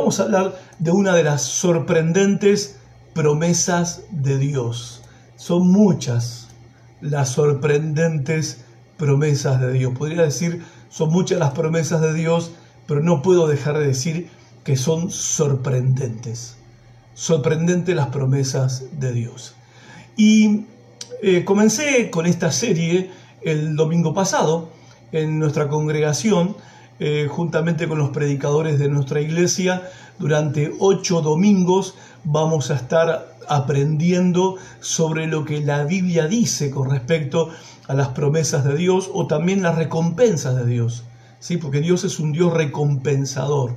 vamos a hablar de una de las sorprendentes promesas de Dios. Son muchas las sorprendentes promesas de Dios. Podría decir, son muchas las promesas de Dios, pero no puedo dejar de decir que son sorprendentes. Sorprendentes las promesas de Dios. Y eh, comencé con esta serie el domingo pasado en nuestra congregación, eh, juntamente con los predicadores de nuestra iglesia. Durante ocho domingos vamos a estar aprendiendo sobre lo que la Biblia dice con respecto a las promesas de Dios o también las recompensas de Dios. ¿sí? Porque Dios es un Dios recompensador,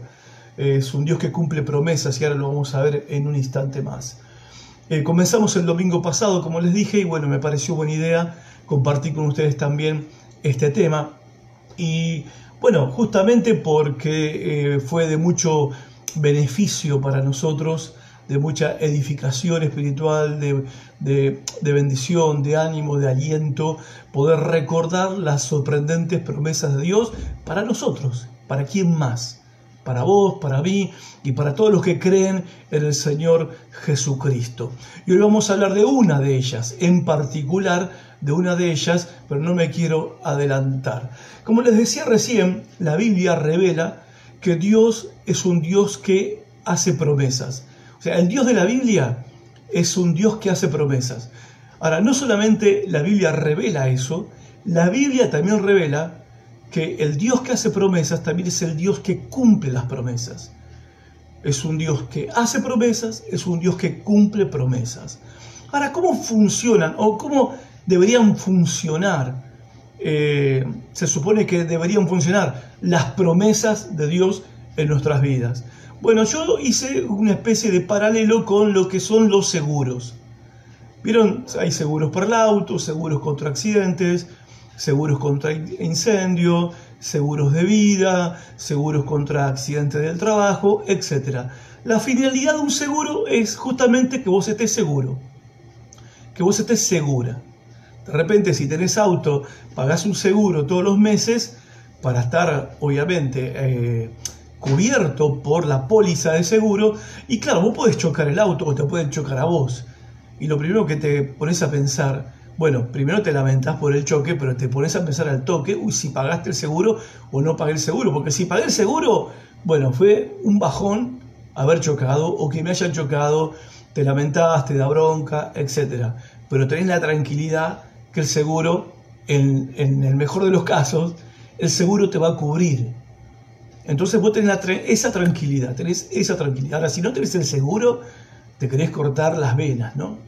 es un Dios que cumple promesas y ahora lo vamos a ver en un instante más. Eh, comenzamos el domingo pasado, como les dije, y bueno, me pareció buena idea compartir con ustedes también este tema. Y bueno, justamente porque eh, fue de mucho beneficio para nosotros, de mucha edificación espiritual, de, de, bendición, de ánimo, de aliento, poder recordar las sorprendentes promesas de Dios para nosotros, para quién más, para vos, para mí y para todos los que creen en el Señor Jesucristo. Y hoy vamos a hablar de una de ellas, en particular de una de ellas, pero no me quiero adelantar. Como les decía recién, la Biblia revela que Dios es un Dios que hace promesas. O sea, el Dios de la Biblia es un Dios que hace promesas. Ahora, no solamente la Biblia revela eso, la Biblia también revela que el Dios que hace promesas también es el Dios que cumple las promesas. Es un Dios que hace promesas, es un Dios que cumple promesas. Ahora, ¿cómo funcionan o cómo deberían funcionar, eh, se supone que deberían funcionar las promesas de Dios en nuestras vidas. Bueno, yo hice una especie de paralelo con lo que son los seguros. Vieron, hay seguros para el auto, seguros contra accidentes, seguros contra incendio, seguros de vida, seguros contra accidentes del trabajo, etc. La finalidad de un seguro es justamente que vos estés seguro, que vos estés segura. De repente, si tenés auto, pagás un seguro todos los meses para estar, obviamente, eh, cubierto por la póliza de seguro. Y claro, vos podés chocar el auto o te pueden chocar a vos. Y lo primero que te pones a pensar, bueno, primero te lamentas por el choque, pero te pones a pensar al toque, uy, si pagaste el seguro o no pagué el seguro. Porque si pagué el seguro, bueno, fue un bajón haber chocado o que me hayan chocado, te lamentaste, te da bronca, etc. Pero tenés la tranquilidad que el seguro, en, el mejor de los casos, el seguro te va a cubrir. Entonces vos tenés esa tranquilidad, tenés esa tranquilidad. Ahora, si no tenés el seguro, te querés cortar las venas, ¿no?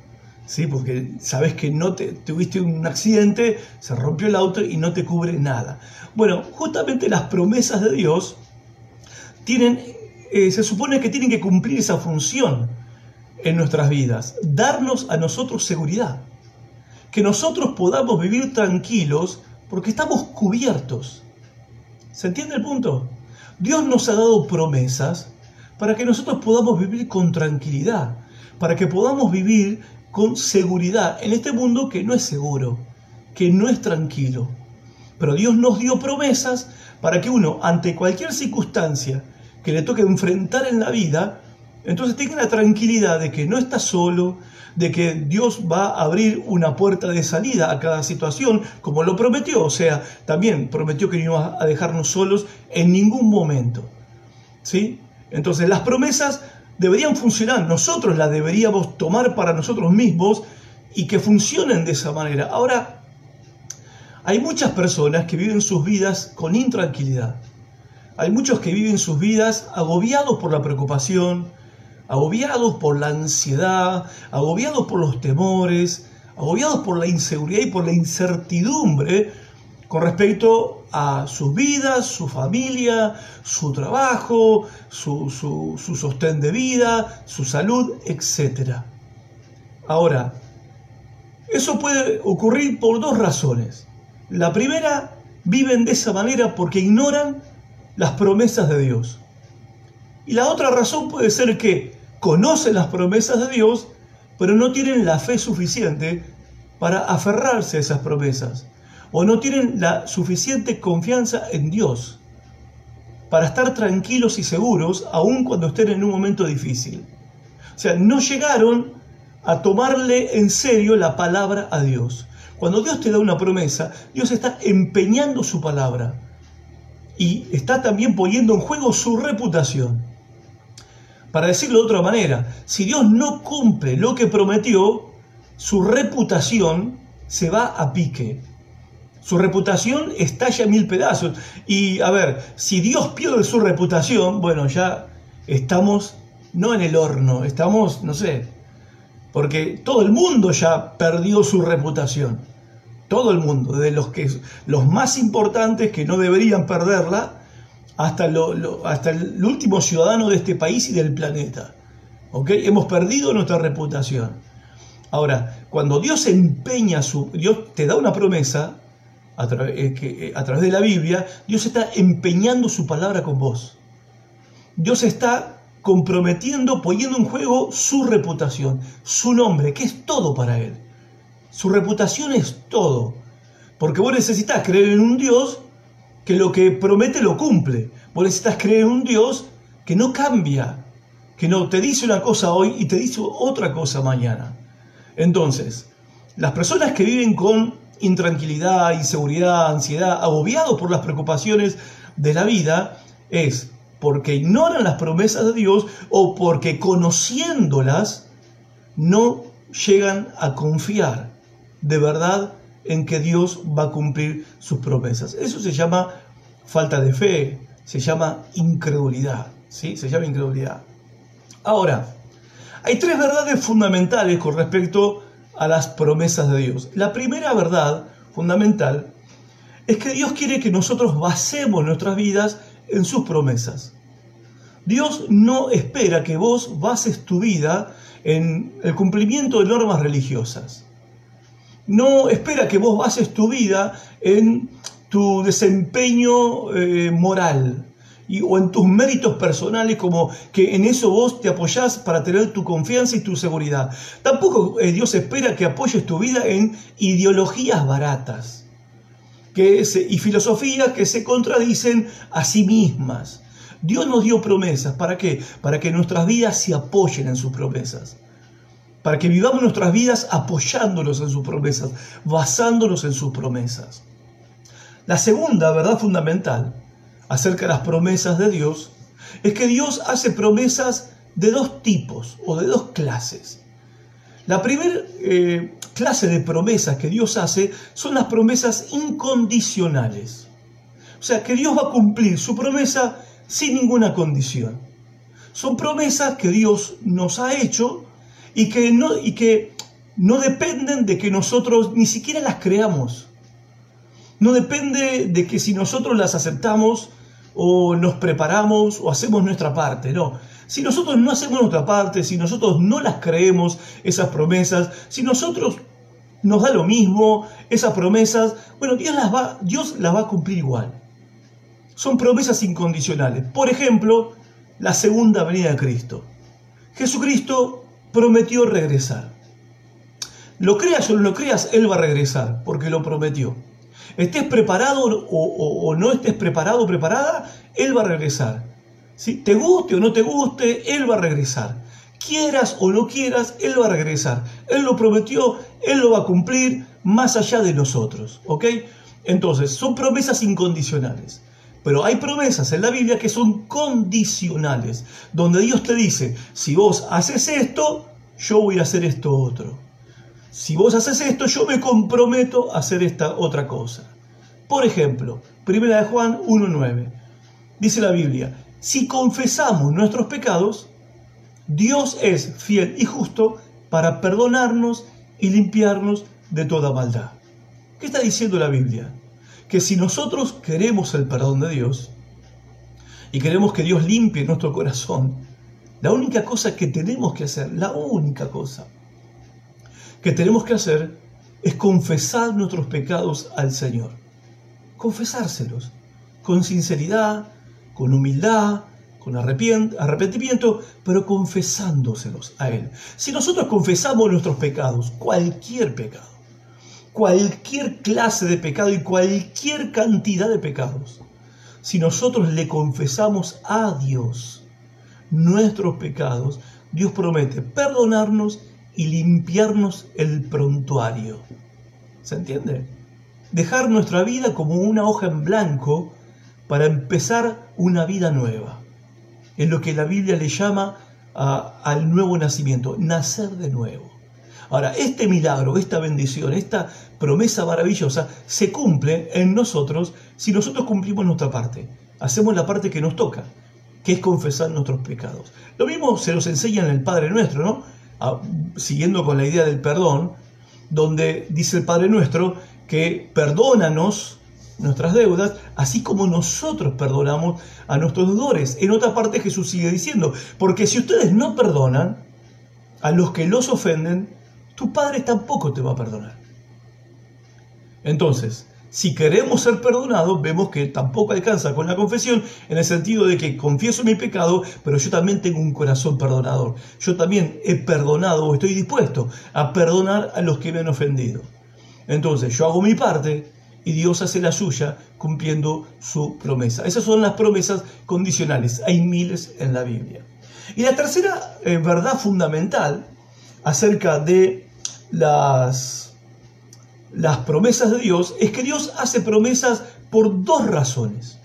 Sí, porque sabes que no te, tuviste un accidente, se rompió el auto y no te cubre nada. Bueno, justamente las promesas de Dios tienen, eh, se supone que tienen que cumplir esa función en nuestras vidas, darnos a nosotros seguridad que nosotros podamos vivir tranquilos porque estamos cubiertos. ¿Se entiende el punto? Dios nos ha dado promesas para que nosotros podamos vivir con tranquilidad, para que podamos vivir con seguridad en este mundo que no es seguro, que no es tranquilo. Pero Dios nos dio promesas para que uno, ante cualquier circunstancia que le toque enfrentar en la vida, entonces tenga la tranquilidad de que no está solo, de que Dios va a abrir una puerta de salida a cada situación, como lo prometió. O sea, también prometió que no iba a dejarnos solos en ningún momento. ¿Sí? Entonces, las promesas deberían funcionar, nosotros las deberíamos tomar para nosotros mismos y que funcionen de esa manera. Ahora, hay muchas personas que viven sus vidas con intranquilidad. Hay muchos que viven sus vidas agobiados por la preocupación, agobiados por la ansiedad, agobiados por los temores, agobiados por la inseguridad y por la incertidumbre con respecto a sus vidas, su familia, su trabajo, su, sostén de vida, su salud, etc. Ahora, eso puede ocurrir por dos razones. La primera, viven de esa manera porque ignoran las promesas de Dios. Y la otra razón puede ser que conocen las promesas de Dios, pero no tienen la fe suficiente para aferrarse a esas promesas, o no tienen la suficiente confianza en Dios. para estar tranquilos y seguros aun cuando estén en un momento difícil. O sea, no llegaron a tomarle en serio la palabra a Dios. Cuando Dios te da una promesa, Dios está empeñando su palabra y está también poniendo en juego su reputación. Para decirlo de otra manera, si Dios no cumple lo que prometió, su reputación se va a pique. Su reputación estalla en mil pedazos. Y a ver, si Dios pierde su reputación, bueno, ya estamos no en el horno, estamos, no sé, porque todo el mundo ya perdió su reputación. Todo el mundo, desde los, que, los más importantes que no deberían perderla, hasta, lo, hasta el último ciudadano de este país y del planeta. ¿Ok? Hemos perdido nuestra reputación. Ahora, cuando Dios empeña su. Dios te da una promesa a, que, eh, a través de la Biblia, Dios está empeñando su palabra con vos. Dios está comprometiendo, poniendo en juego su reputación, su nombre, que es todo para Él. Su reputación es todo. Porque vos necesitas creer en un Dios que lo que promete lo cumple. Vos necesitas creer en un Dios que no cambia, que no te dice una cosa hoy y te dice otra cosa mañana. Entonces, las personas que viven con intranquilidad, inseguridad, ansiedad, agobiados por las preocupaciones de la vida, es porque ignoran las promesas de Dios o porque conociéndolas no llegan a confiar de verdad en que Dios va a cumplir sus promesas. Eso se llama falta de fe, se llama incredulidad, ¿sí? Se llama incredulidad. Ahora, hay tres verdades fundamentales con respecto a las promesas de Dios. La primera verdad fundamental es que Dios quiere que nosotros basemos nuestras vidas en sus promesas. Dios no espera que vos bases tu vida en el cumplimiento de normas religiosas no espera que vos bases tu vida en tu desempeño eh, moral y, o en tus méritos personales, como que en eso vos te apoyás para tener tu confianza y tu seguridad. Tampoco eh, Dios espera que apoyes tu vida en ideologías baratas que y filosofías que se contradicen a sí mismas. Dios nos dio promesas, ¿para qué? Para que nuestras vidas se apoyen en sus promesas para que vivamos nuestras vidas apoyándonos en sus promesas, basándonos en sus promesas. La segunda verdad fundamental acerca de las promesas de Dios es que Dios hace promesas de dos tipos o de dos clases. La primera eh, clase de promesas que Dios hace son las promesas incondicionales. O sea, que Dios va a cumplir su promesa sin ninguna condición. Son promesas que Dios nos ha hecho y que no, y que no dependen de que nosotros ni siquiera las creamos. No depende de que si nosotros las aceptamos o nos preparamos o hacemos nuestra parte, no. Si nosotros no hacemos nuestra parte, si nosotros no las creemos, esas promesas, si nosotros nos da lo mismo, esas promesas, bueno, Dios las va, Dios las va a cumplir igual. Son promesas incondicionales. Por ejemplo, la segunda venida de Cristo. Jesucristo prometió regresar. Lo creas o no lo creas, Él va a regresar, porque lo prometió. Estés preparado o, no estés preparado o preparada, Él va a regresar. si Te guste o no te guste, Él va a regresar. Quieras o no quieras, Él va a regresar. Él lo prometió, Él lo va a cumplir más allá de nosotros. ¿Ok? Entonces, son promesas incondicionales. Pero hay promesas en la Biblia que son condicionales, donde Dios te dice, si vos haces esto, yo voy a hacer esto otro. Si vos haces esto, yo me comprometo a hacer esta otra cosa. Por ejemplo, Primera de Juan 1.9. Dice la Biblia, si confesamos nuestros pecados, Dios es fiel y justo para perdonarnos y limpiarnos de toda maldad. ¿Qué está diciendo la Biblia? Que si nosotros queremos el perdón de Dios y queremos que Dios limpie nuestro corazón, la única cosa que tenemos que hacer, la única cosa que tenemos que hacer es confesar nuestros pecados al Señor. Confesárselos con sinceridad, con humildad, con arrepentimiento, pero confesándoselos a Él. Si nosotros confesamos nuestros pecados, cualquier pecado, cualquier clase de pecado y cualquier cantidad de pecados. si nosotros le confesamos a Dios nuestros pecados, Dios promete perdonarnos y limpiarnos el prontuario. ¿Se entiende? Dejar nuestra vida como una hoja en blanco para empezar una vida nueva. Es lo que la Biblia le llama al nuevo nacimiento, nacer de nuevo. Ahora, este milagro, esta bendición, esta promesa maravillosa se cumple en nosotros si nosotros cumplimos nuestra parte. Hacemos la parte que nos toca, que es confesar nuestros pecados. Lo mismo se nos enseña en el Padre Nuestro, ¿no? Ah, siguiendo con la idea del perdón, donde dice el Padre Nuestro que perdónanos nuestras deudas, así como nosotros perdonamos a nuestros deudores. En otra parte Jesús sigue diciendo, porque si ustedes no perdonan a los que los ofenden, tu Padre tampoco te va a perdonar. Entonces, si queremos ser perdonados, vemos que tampoco alcanza con la confesión, en el sentido de que confieso mi pecado, pero yo también tengo un corazón perdonador. Yo también he perdonado o estoy dispuesto a perdonar a los que me han ofendido. Entonces, yo hago mi parte y Dios hace la suya cumpliendo su promesa. Esas son las promesas condicionales. Hay miles en la Biblia. Y la tercera eh, verdad fundamental acerca de las, las promesas de Dios es que Dios hace promesas por dos razones.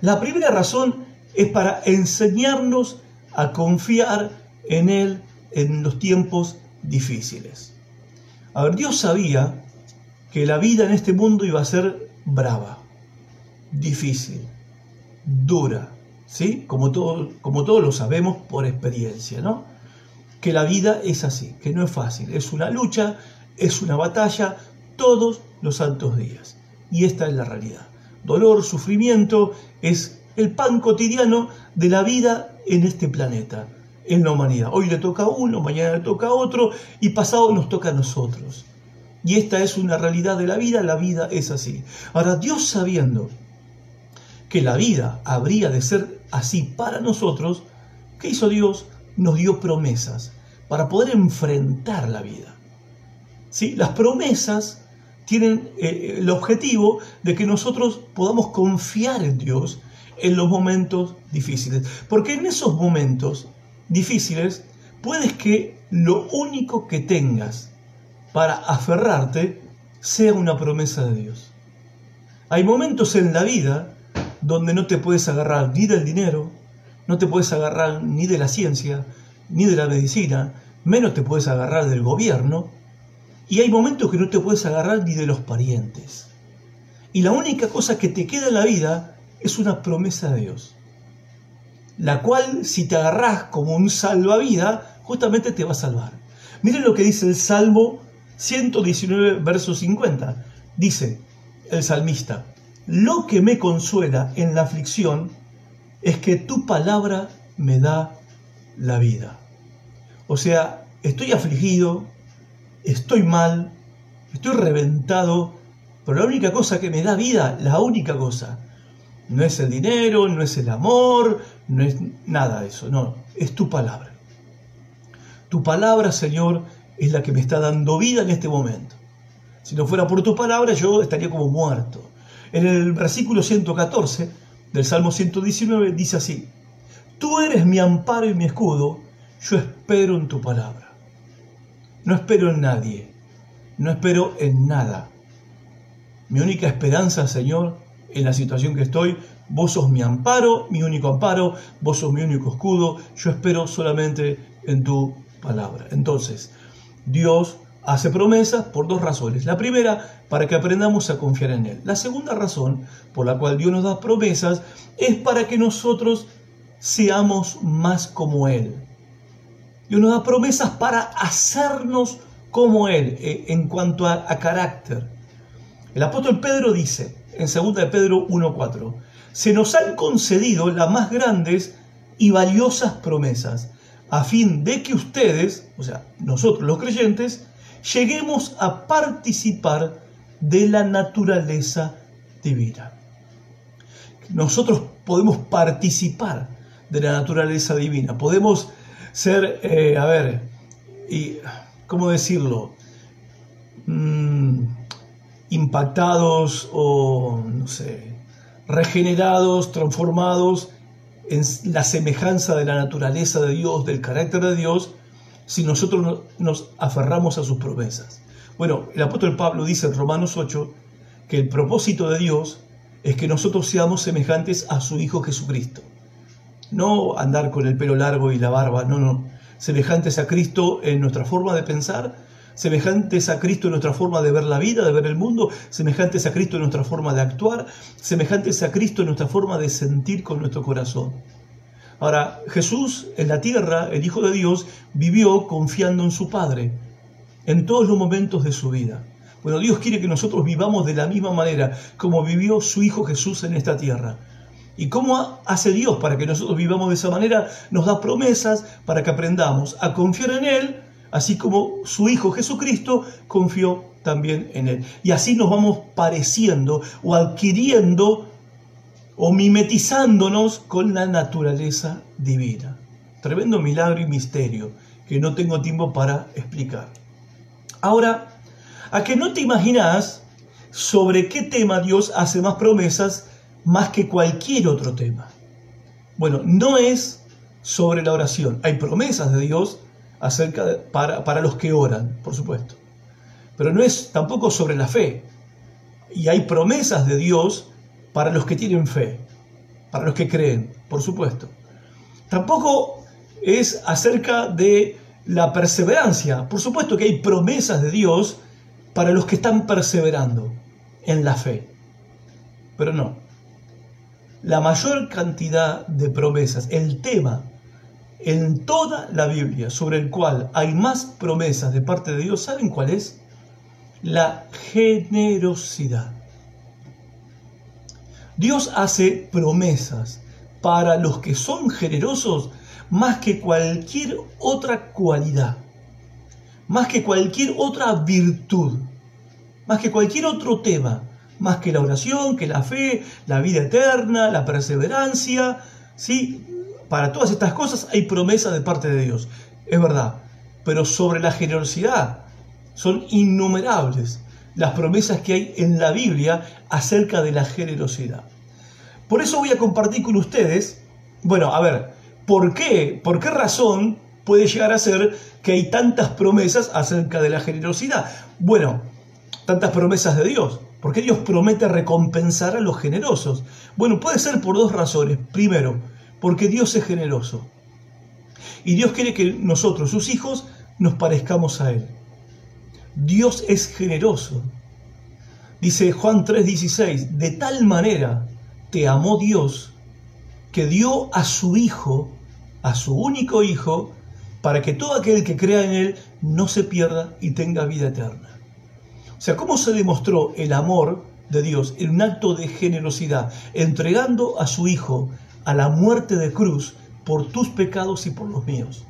La primera razón es para enseñarnos a confiar en Él en los tiempos difíciles. A ver, Dios sabía que la vida en este mundo iba a ser brava, difícil, dura, ¿sí? Como, todo, como todos lo sabemos por experiencia, ¿no? Que la vida es así, que no es fácil, es una lucha, es una batalla todos los santos días. Y esta es la realidad. Dolor, sufrimiento, es el pan cotidiano de la vida en este planeta, en la humanidad. Hoy le toca a uno, mañana le toca a otro y pasado nos toca a nosotros. Y esta es una realidad de la vida, la vida es así. Ahora, Dios sabiendo que la vida habría de ser así para nosotros, ¿qué hizo Dios? Nos dio promesas para poder enfrentar la vida. ¿Sí? Las promesas tienen eh, el objetivo de que nosotros podamos confiar en Dios en los momentos difíciles. Porque en esos momentos difíciles puedes que lo único que tengas para aferrarte sea una promesa de Dios. Hay momentos en la vida donde no te puedes agarrar ni del dinero, no te puedes agarrar ni de la ciencia, ni de la medicina, menos te puedes agarrar del gobierno, y hay momentos que no te puedes agarrar ni de los parientes. Y la única cosa que te queda en la vida es una promesa de Dios, la cual si te agarras como un salvavidas, justamente te va a salvar. Miren lo que dice el Salmo 119, verso 50. Dice el salmista, lo que me consuela en la aflicción es que tu palabra me da la vida. O sea, estoy afligido, estoy mal, estoy reventado, pero la única cosa que me da vida, la única cosa, no es el dinero, no es el amor, no es nada de eso, no, es tu palabra. Tu palabra, Señor, es la que me está dando vida en este momento. Si no fuera por tu palabra, yo estaría como muerto. En el versículo 114 del Salmo 119 dice así, Tú eres mi amparo y mi escudo, yo espero en tu palabra. No espero en nadie, no espero en nada. Mi única esperanza, Señor, en la situación que estoy, vos sos mi amparo, mi único amparo, vos sos mi único escudo, yo espero solamente en tu palabra. Entonces, Dios hace promesas por dos razones. La primera, para que aprendamos a confiar en Él. La segunda razón por la cual Dios nos da promesas es para que nosotros seamos más como Él. Dios nos da promesas para hacernos como Él eh, en cuanto a, carácter. El apóstol Pedro dice en 2 de Pedro 1.4, se nos han concedido las más grandes y valiosas promesas a fin de que ustedes, o sea, nosotros los creyentes, lleguemos a participar de la naturaleza divina. Nosotros podemos participar de la naturaleza divina, podemos ser, eh, a ver, y, ¿cómo decirlo? Mm, impactados o, no sé, regenerados, transformados en la semejanza de la naturaleza de Dios, del carácter de Dios, si nosotros nos aferramos a sus promesas. Bueno, el apóstol Pablo dice en Romanos 8 que el propósito de Dios es que nosotros seamos semejantes a su Hijo Jesucristo. No andar con el pelo largo y la barba, no, no. Semejantes a Cristo en nuestra forma de pensar, semejantes a Cristo en nuestra forma de ver la vida, de ver el mundo, semejantes a Cristo en nuestra forma de actuar, semejantes a Cristo en nuestra forma de sentir con nuestro corazón. Ahora, Jesús en la tierra, el Hijo de Dios, vivió confiando en su Padre en todos los momentos de su vida. Bueno, Dios quiere que nosotros vivamos de la misma manera como vivió su Hijo Jesús en esta tierra. ¿Y cómo hace Dios para que nosotros vivamos de esa manera? Nos da promesas para que aprendamos a confiar en Él, así como su Hijo Jesucristo confió también en Él. Y así nos vamos pareciendo o adquiriendo o mimetizándonos con la naturaleza divina. Tremendo milagro y misterio que no tengo tiempo para explicar. Ahora, a que no te imaginas sobre qué tema Dios hace más promesas más que cualquier otro tema. Bueno, no es sobre la oración. Hay promesas de Dios acerca para, para los que oran, por supuesto. Pero no es tampoco sobre la fe. Y hay promesas de Dios para los que tienen fe, para los que creen, por supuesto. Tampoco es acerca de la perseverancia. Por supuesto que hay promesas de Dios para los que están perseverando en la fe. Pero no. La mayor cantidad de promesas, el tema en toda la Biblia sobre el cual hay más promesas de parte de Dios, ¿saben cuál es? La generosidad. Dios hace promesas para los que son generosos más que cualquier otra cualidad, más que cualquier otra virtud, más que cualquier otro tema, más que la oración, que la fe, la vida eterna, la perseverancia, ¿sí? Para todas estas cosas hay promesas de parte de Dios, es verdad, pero sobre la generosidad son innumerables las promesas que hay en la Biblia acerca de la generosidad. Por eso voy a compartir con ustedes, bueno, a ver, ¿por qué? ¿Por qué razón puede llegar a ser que hay tantas promesas acerca de la generosidad? Bueno, tantas promesas de Dios. ¿Por qué Dios promete recompensar a los generosos? Bueno, puede ser por dos razones. Primero, porque Dios es generoso. Y Dios quiere que nosotros, sus hijos, nos parezcamos a Él. Dios es generoso. Dice Juan 3:16, de tal manera te amó Dios que dio a su Hijo, a su único Hijo, para que todo aquel que crea en Él no se pierda y tenga vida eterna. O sea, ¿cómo se demostró el amor de Dios en un acto de generosidad, entregando a su Hijo a la muerte de cruz por tus pecados y por los míos?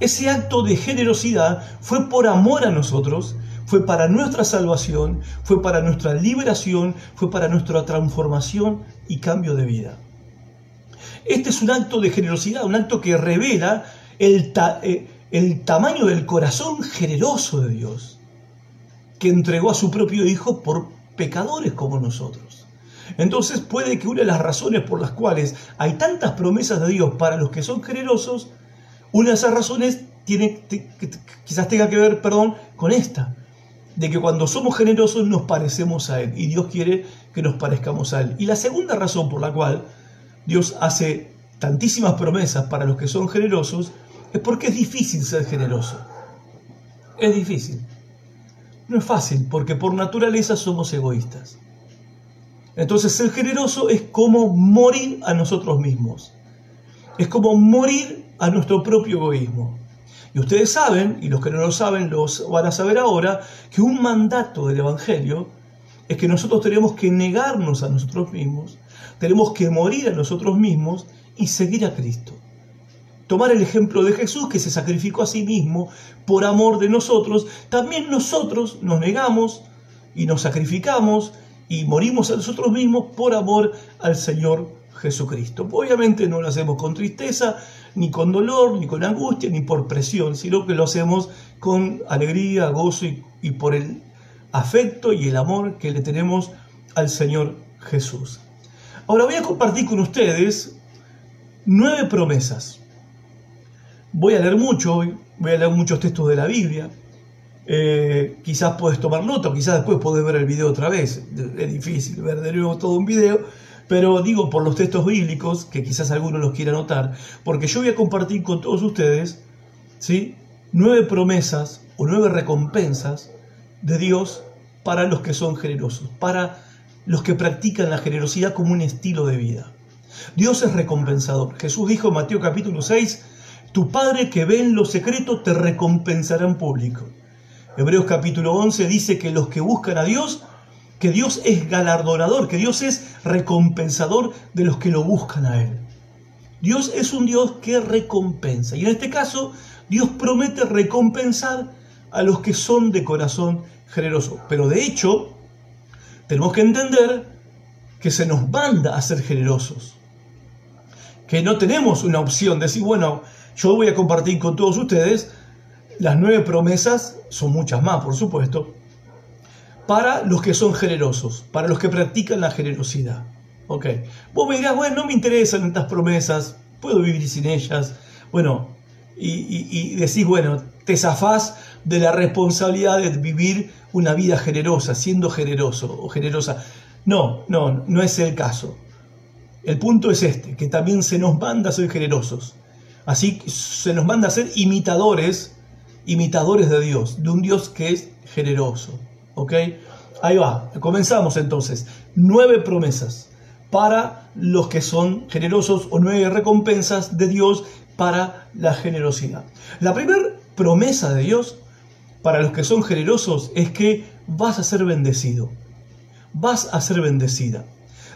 Ese acto de generosidad fue por amor a nosotros, fue para nuestra salvación, fue para nuestra liberación, fue para nuestra transformación y cambio de vida. Este es un acto de generosidad, un acto que revela el, eh, el tamaño del corazón generoso de Dios, que entregó a su propio Hijo por pecadores como nosotros. Entonces puede que una de las razones por las cuales hay tantas promesas de Dios para los que son generosos, una de esas razones tiene, quizás tenga que ver, perdón, con esta, de que cuando somos generosos nos parecemos a Él y Dios quiere que nos parezcamos a Él. Y la segunda razón por la cual Dios hace tantísimas promesas para los que son generosos es porque es difícil ser generoso. Es difícil. No es fácil porque por naturaleza somos egoístas. Entonces ser generoso es como morir a nosotros mismos. Es como morir a nuestro propio egoísmo. Y ustedes saben, y los que no lo saben los van a saber ahora, que un mandato del Evangelio es que nosotros tenemos que negarnos a nosotros mismos, tenemos que morir a nosotros mismos y seguir a Cristo. Tomar el ejemplo de Jesús que se sacrificó a sí mismo por amor de nosotros, también nosotros nos negamos y nos sacrificamos y morimos a nosotros mismos por amor al Señor Jesucristo. Obviamente no lo hacemos con tristeza, ni con dolor, ni con angustia, ni por presión, sino que lo hacemos con alegría, gozo y, por el afecto y el amor que le tenemos al Señor Jesús. Ahora voy a compartir con ustedes nueve promesas. Voy a leer mucho hoy, voy a leer muchos textos de la Biblia. Eh, quizás puedes tomar nota, quizás después puedes ver el video otra vez. Es difícil ver de nuevo todo un video, pero digo por los textos bíblicos, que quizás algunos los quiera notar, porque yo voy a compartir con todos ustedes ¿sí? nueve promesas o nueve recompensas de Dios para los que son generosos, para los que practican la generosidad como un estilo de vida. Dios es recompensador. Jesús dijo en Mateo capítulo 6, tu Padre que ve en lo secreto te recompensará en público. Hebreos capítulo 11 dice que los que buscan a Dios, que Dios es galardonador, que Dios es recompensador de los que lo buscan a Él. Dios es un Dios que recompensa. Y en este caso, Dios promete recompensar a los que son de corazón generoso. Pero de hecho, tenemos que entender que se nos manda a ser generosos. Que no tenemos una opción de decir, bueno, yo voy a compartir con todos ustedes las nueve promesas, son muchas más, por supuesto, para los que son generosos, para los que practican la generosidad. Ok, vos me dirás, bueno, no me interesan estas promesas, puedo vivir sin ellas. Bueno, y, decís, bueno, te zafás de la responsabilidad de vivir una vida generosa, siendo generoso o generosa. No, no, no es el caso. El punto es este, que también se nos manda a ser generosos. Así se nos manda a ser imitadores, imitadores de Dios, de un Dios que es generoso. ¿Ok? Ahí va, comenzamos entonces. Nueve promesas para los que son generosos o nueve recompensas de Dios para la generosidad. La primera promesa de Dios para los que son generosos es que vas a ser bendecido. Vas a ser bendecida.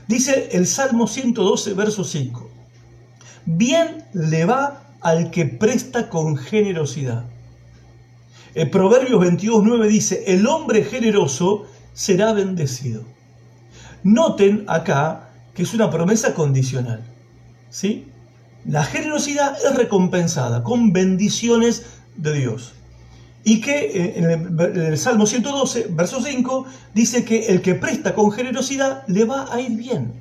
Dice el Salmo 112, verso 5. Bien le va al que presta con generosidad. El Proverbios 22, 9 dice, el hombre generoso será bendecido. Noten acá que es una promesa condicional. ¿sí? La generosidad es recompensada con bendiciones de Dios. Y que eh, en el, Salmo 112, verso 5, dice que el que presta con generosidad le va a ir bien.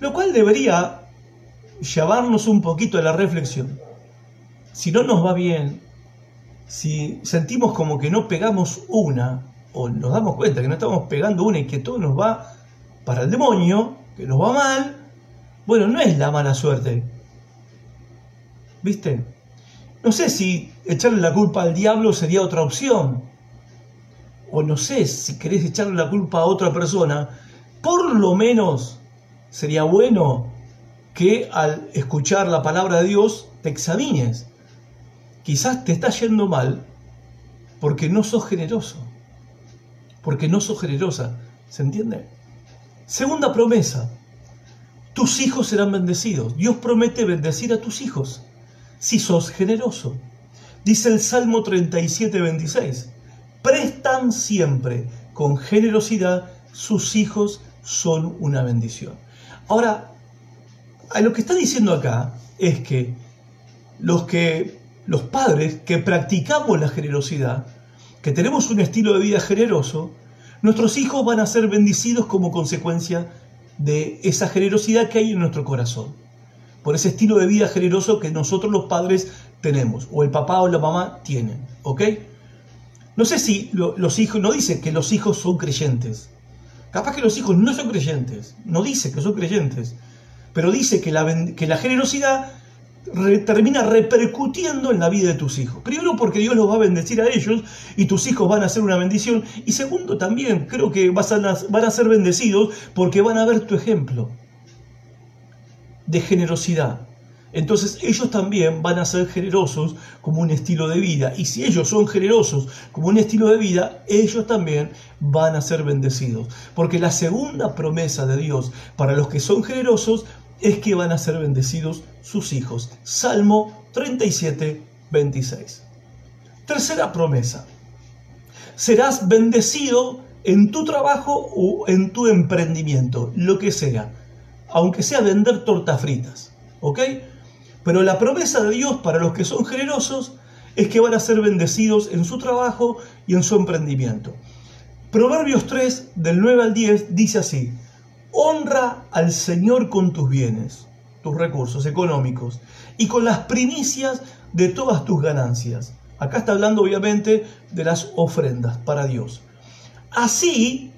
Lo cual debería llevarnos un poquito a la reflexión. Si no nos va bien, si sentimos como que no pegamos una, o nos damos cuenta que no estamos pegando una y que todo nos va para el demonio, que nos va mal, bueno, no es la mala suerte. ¿Viste? No sé si echarle la culpa al diablo sería otra opción. O no sé si querés echarle la culpa a otra persona. Por lo menos sería bueno que al escuchar la palabra de Dios te examines. Quizás te está yendo mal porque no sos generoso. Porque no sos generosa. ¿Se entiende? Segunda promesa. Tus hijos serán bendecidos. Dios promete bendecir a tus hijos si sos generoso. Dice el Salmo 37, 26. Prestan siempre con generosidad, sus hijos son una bendición. Ahora, lo que está diciendo acá es que los que los padres que practicamos la generosidad, que tenemos un estilo de vida generoso, nuestros hijos van a ser bendecidos como consecuencia de esa generosidad que hay en nuestro corazón por ese estilo de vida generoso que nosotros los padres tenemos, o el papá o la mamá tienen, ¿ok? No sé si los hijos, no dice que los hijos son creyentes. Capaz que los hijos no son creyentes, no dice que son creyentes, pero dice que la, que la generosidad termina repercutiendo en la vida de tus hijos. Primero porque Dios los va a bendecir a ellos y tus hijos van a ser una bendición. Y segundo también creo que van a ser bendecidos porque van a ver tu ejemplo de generosidad. Entonces ellos también van a ser generosos como un estilo de vida. Y si ellos son generosos como un estilo de vida, ellos también van a ser bendecidos. Porque la segunda promesa de Dios para los que son generosos es que van a ser bendecidos sus hijos. Salmo 37, 26. Tercera promesa. Serás bendecido en tu trabajo o en tu emprendimiento, lo que sea aunque sea vender tortas fritas. ¿Ok? Pero la promesa de Dios para los que son generosos es que van a ser bendecidos en su trabajo y en su emprendimiento. Proverbios 3, del 9 al 10, dice así, honra al Señor con tus bienes, tus recursos económicos, y con las primicias de todas tus ganancias. Acá está hablando obviamente de las ofrendas para Dios. Así,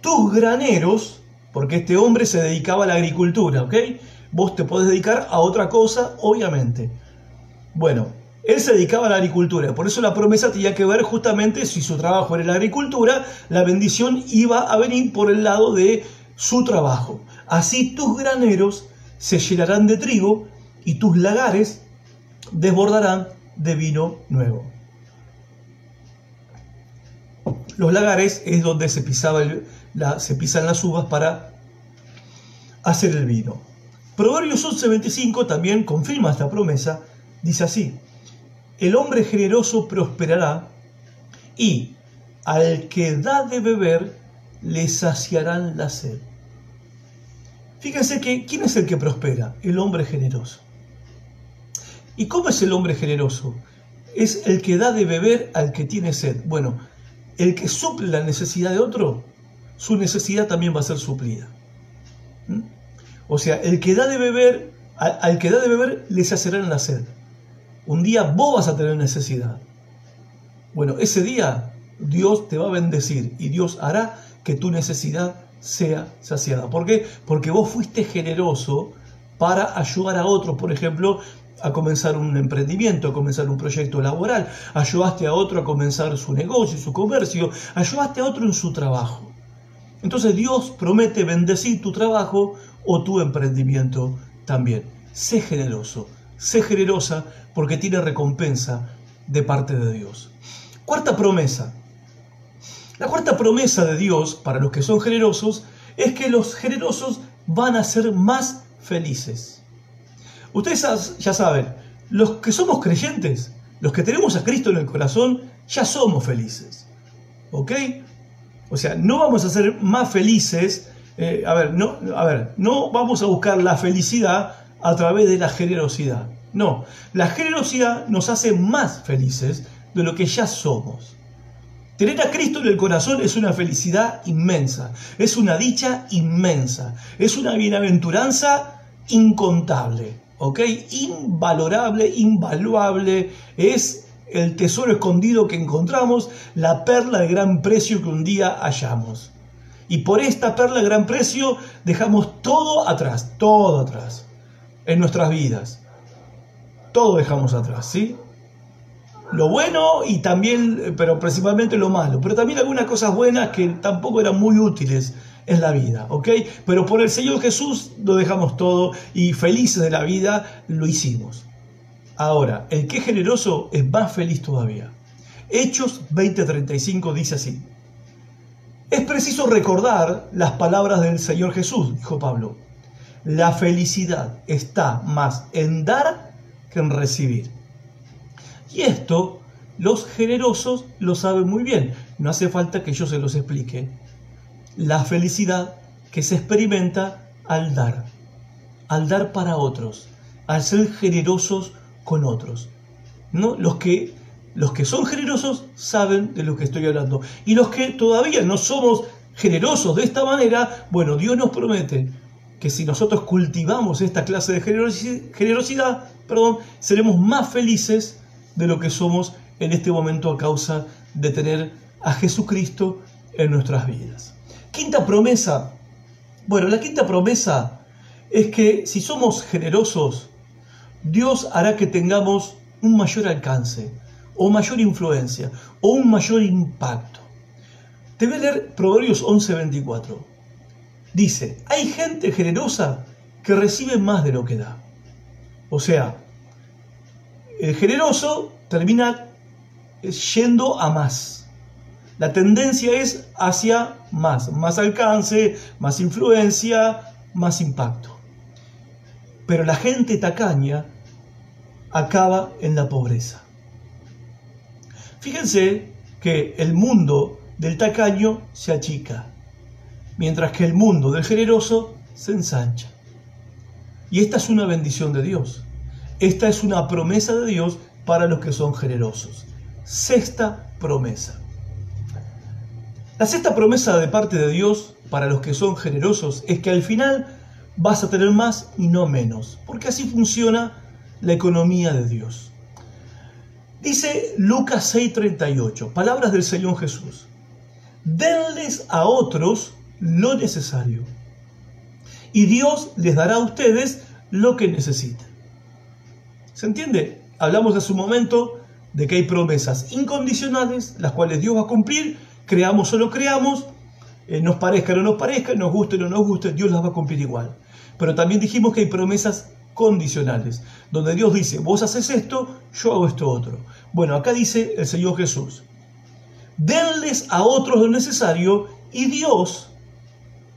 tus graneros, porque este hombre se dedicaba a la agricultura, ¿ok? Vos te podés dedicar a otra cosa, obviamente. Bueno, él se dedicaba a la agricultura, por eso la promesa tenía que ver justamente si su trabajo era la agricultura, la bendición iba a venir por el lado de su trabajo. Así tus graneros se llenarán de trigo y tus lagares desbordarán de vino nuevo. Los lagares es donde se, pisan las uvas para hacer el vino. Proverbios 11:25 también confirma esta promesa. Dice así, el hombre generoso prosperará y al que da de beber le saciarán la sed. Fíjense que, ¿quién es el que prospera? El hombre generoso. ¿Y cómo es el hombre generoso? Es el que da de beber al que tiene sed. Bueno, el que suple la necesidad de otro, su necesidad también va a ser suplida. ¿Mm? O sea, el que da de beber, al, que da de beber, le saciarán la sed. Un día vos vas a tener necesidad. Bueno, ese día Dios te va a bendecir y Dios hará que tu necesidad sea saciada. ¿Por qué? Porque vos fuiste generoso para ayudar a otros, por ejemplo, a comenzar un emprendimiento, a comenzar un proyecto laboral, ayudaste a otro a comenzar su negocio, su comercio, ayudaste a otro en su trabajo. Entonces Dios promete bendecir tu trabajo o tu emprendimiento también. Sé generoso, sé generosa porque tiene recompensa de parte de Dios. Cuarta promesa, la cuarta promesa de Dios para los que son generosos es que los generosos van a ser más felices. Ustedes ya saben, los que somos creyentes, los que tenemos a Cristo en el corazón, ya somos felices. ¿Ok? O sea, no vamos a ser más felices. Eh, a, ver, a ver, no vamos a buscar la felicidad a través de la generosidad. No, la generosidad nos hace más felices de lo que ya somos. Tener a Cristo en el corazón es una felicidad inmensa, es una dicha inmensa, es una bienaventuranza incontable, ¿ok? Invalorable, invaluable, es el tesoro escondido que encontramos, la perla de gran precio que un día hallamos. Y por esta perla de gran precio dejamos todo atrás, todo atrás, en nuestras vidas. Todo dejamos atrás, ¿sí? Lo bueno y también, pero principalmente lo malo, pero también algunas cosas buenas que tampoco eran muy útiles en la vida, ¿ok? Pero por el Señor Jesús lo dejamos todo y felices de la vida lo hicimos. Ahora, el que es generoso es más feliz todavía. Hechos 20:35 dice así. Es preciso recordar las palabras del Señor Jesús, dijo Pablo. La felicidad está más en dar que en recibir. Y esto los generosos lo saben muy bien. No hace falta que yo se los explique. La felicidad que se experimenta al dar, al dar para otros, al ser generosos con otros. ¿No? Los que los que son generosos saben de lo que estoy hablando. Y los que todavía no somos generosos de esta manera, bueno, Dios nos promete que si nosotros cultivamos esta clase de generosidad, perdón, seremos más felices de lo que somos en este momento a causa de tener a Jesucristo en nuestras vidas. Quinta promesa. Bueno, la quinta promesa es que si somos generosos, Dios hará que tengamos un mayor alcance, o mayor influencia, o un mayor impacto. Te voy a leer Proverbios 11:24. Dice, hay gente generosa que recibe más de lo que da. O sea, el generoso termina yendo a más. La tendencia es hacia más, más alcance, más influencia, más impacto. Pero la gente tacaña acaba en la pobreza. Fíjense que el mundo del tacaño se achica, mientras que el mundo del generoso se ensancha. Y esta es una bendición de Dios. Esta es una promesa de Dios para los que son generosos. Sexta promesa. La sexta promesa de parte de Dios para los que son generosos es que al final vas a tener más y no menos, porque así funciona la economía de Dios. Dice Lucas 6:38, palabras del Señor Jesús. Denles a otros lo necesario, y Dios les dará a ustedes lo que necesiten. ¿Se entiende? Hablamos hace un momento de que hay promesas incondicionales, las cuales Dios va a cumplir, creamos o no creamos, eh, nos parezca o no nos parezca, nos guste o no nos guste, Dios las va a cumplir igual. Pero también dijimos que hay promesas condicionales, donde Dios dice, vos haces esto, yo hago esto otro. Bueno, acá dice el Señor Jesús, denles a otros lo necesario y Dios,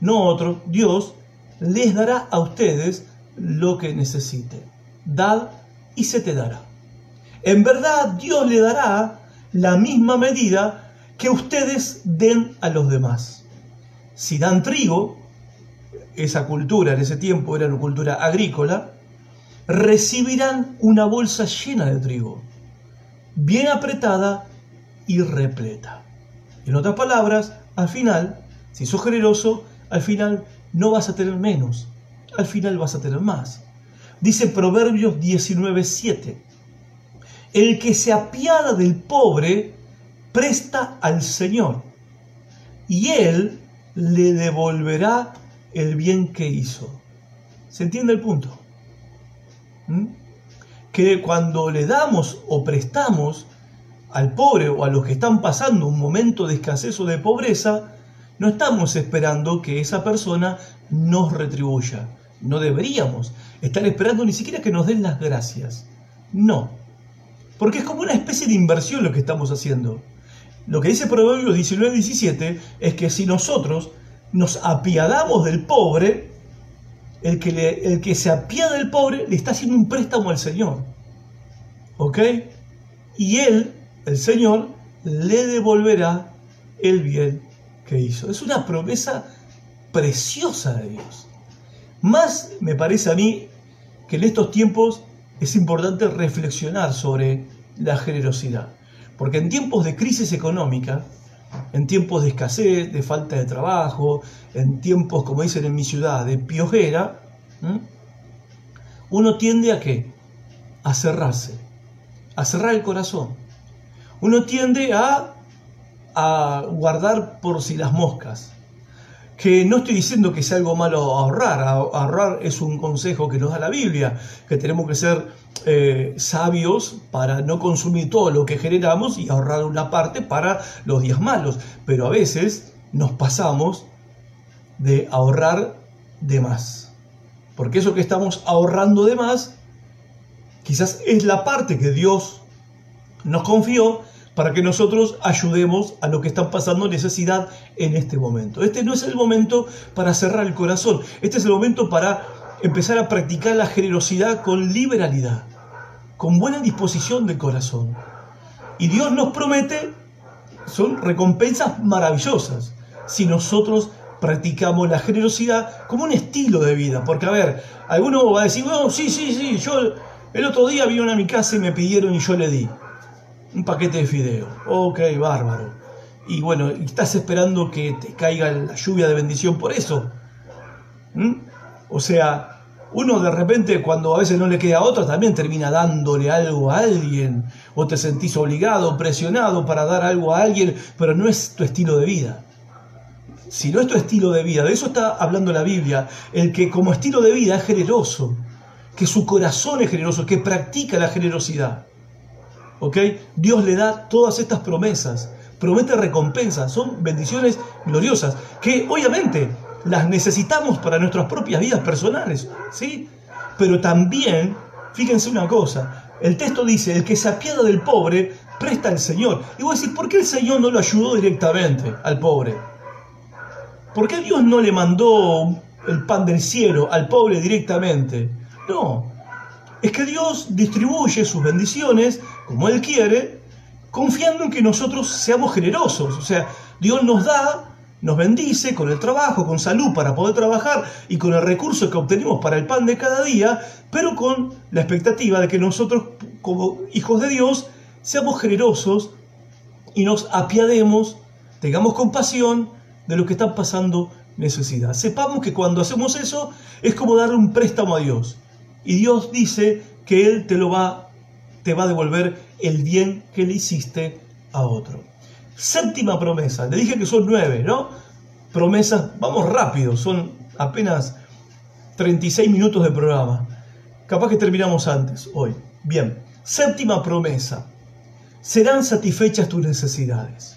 no otro, Dios les dará a ustedes lo que necesiten. Dad y se te dará. En verdad Dios le dará la misma medida que ustedes den a los demás. Si dan trigo, esa cultura en ese tiempo era una cultura agrícola, recibirán una bolsa llena de trigo, bien apretada y repleta. En otras palabras, al final, si sos generoso, al final no vas a tener menos, al final vas a tener más. Dice Proverbios 19:7, el que se apiada del pobre presta al Señor, y Él le devolverá el bien que hizo. ¿Se entiende el punto? ¿Mm? Que cuando le damos o prestamos al pobre o a los que están pasando un momento de escasez o de pobreza, no estamos esperando que esa persona nos retribuya. No deberíamos estar esperando ni siquiera que nos den las gracias. No. Porque es como una especie de inversión lo que estamos haciendo. Lo que dice Proverbios 19-17 es que si nosotros nos apiadamos del pobre, el que, el que se apiada del pobre le está haciendo un préstamo al Señor. ¿Ok? Y Él, el Señor, le devolverá el bien que hizo. Es una promesa preciosa de Dios. Más me parece a mí que en estos tiempos es importante reflexionar sobre la generosidad. Porque en tiempos de crisis económica, en tiempos de escasez, de falta de trabajo, en tiempos, como dicen en mi ciudad, de piojera, uno tiende a qué? A cerrarse, a cerrar el corazón. Uno tiende a, a guardar por si las moscas. Que no estoy diciendo que sea algo malo ahorrar, ahorrar es un consejo que nos da la Biblia, que tenemos que ser eh, sabios para no consumir todo lo que generamos y ahorrar una parte para los días malos. Pero a veces nos pasamos de ahorrar de más. Porque eso que estamos ahorrando de más, quizás es la parte que Dios nos confió para que nosotros ayudemos a los que están pasando necesidad en este momento. Este no es el momento para cerrar el corazón, este es el momento para empezar a practicar la generosidad con liberalidad, con buena disposición de corazón. Y Dios nos promete, son recompensas maravillosas, si nosotros practicamos la generosidad como un estilo de vida. Porque, a ver, alguno va a decir, no, sí, sí, sí, yo el otro día vinieron a mi casa y me pidieron y yo le di un paquete de fideo. Ok, bárbaro. Y bueno, estás esperando que te caiga la lluvia de bendición por eso. ¿Mm? O sea, uno de repente cuando a veces no le queda otra también termina dándole algo a alguien o te sentís obligado, presionado para dar algo a alguien, pero no es tu estilo de vida. Si no es tu estilo de vida, de eso está hablando la Biblia, el que como estilo de vida es generoso, que su corazón es generoso, que practica la generosidad. Dios le da todas estas promesas, promete recompensas, son bendiciones gloriosas, que obviamente las necesitamos para nuestras propias vidas personales, ¿sí? Pero también, fíjense una cosa, el texto dice, el que se apiada del pobre, presta al Señor. Y vos decís, ¿por qué el Señor no lo ayudó directamente al pobre? ¿Por qué Dios no le mandó el pan del cielo al pobre directamente? No, es que Dios distribuye sus bendiciones como Él quiere, confiando en que nosotros seamos generosos. O sea, Dios nos da nos bendice con el trabajo, con salud para poder trabajar y con el recurso que obtenemos para el pan de cada día, pero con la expectativa de que nosotros, como hijos de Dios, seamos generosos y nos apiademos Tengamos compasión de los que están pasando necesidad. Sepamos que cuando hacemos eso es como darle un préstamo a Dios. Y Dios dice que Él te lo va, te va a devolver el bien que le hiciste a otro. Séptima promesa. Le dije que son nueve, ¿no? Promesas, vamos rápido, son apenas 36 minutos de programa. Capaz que terminamos antes hoy. Bien, séptima promesa. Serán satisfechas tus necesidades.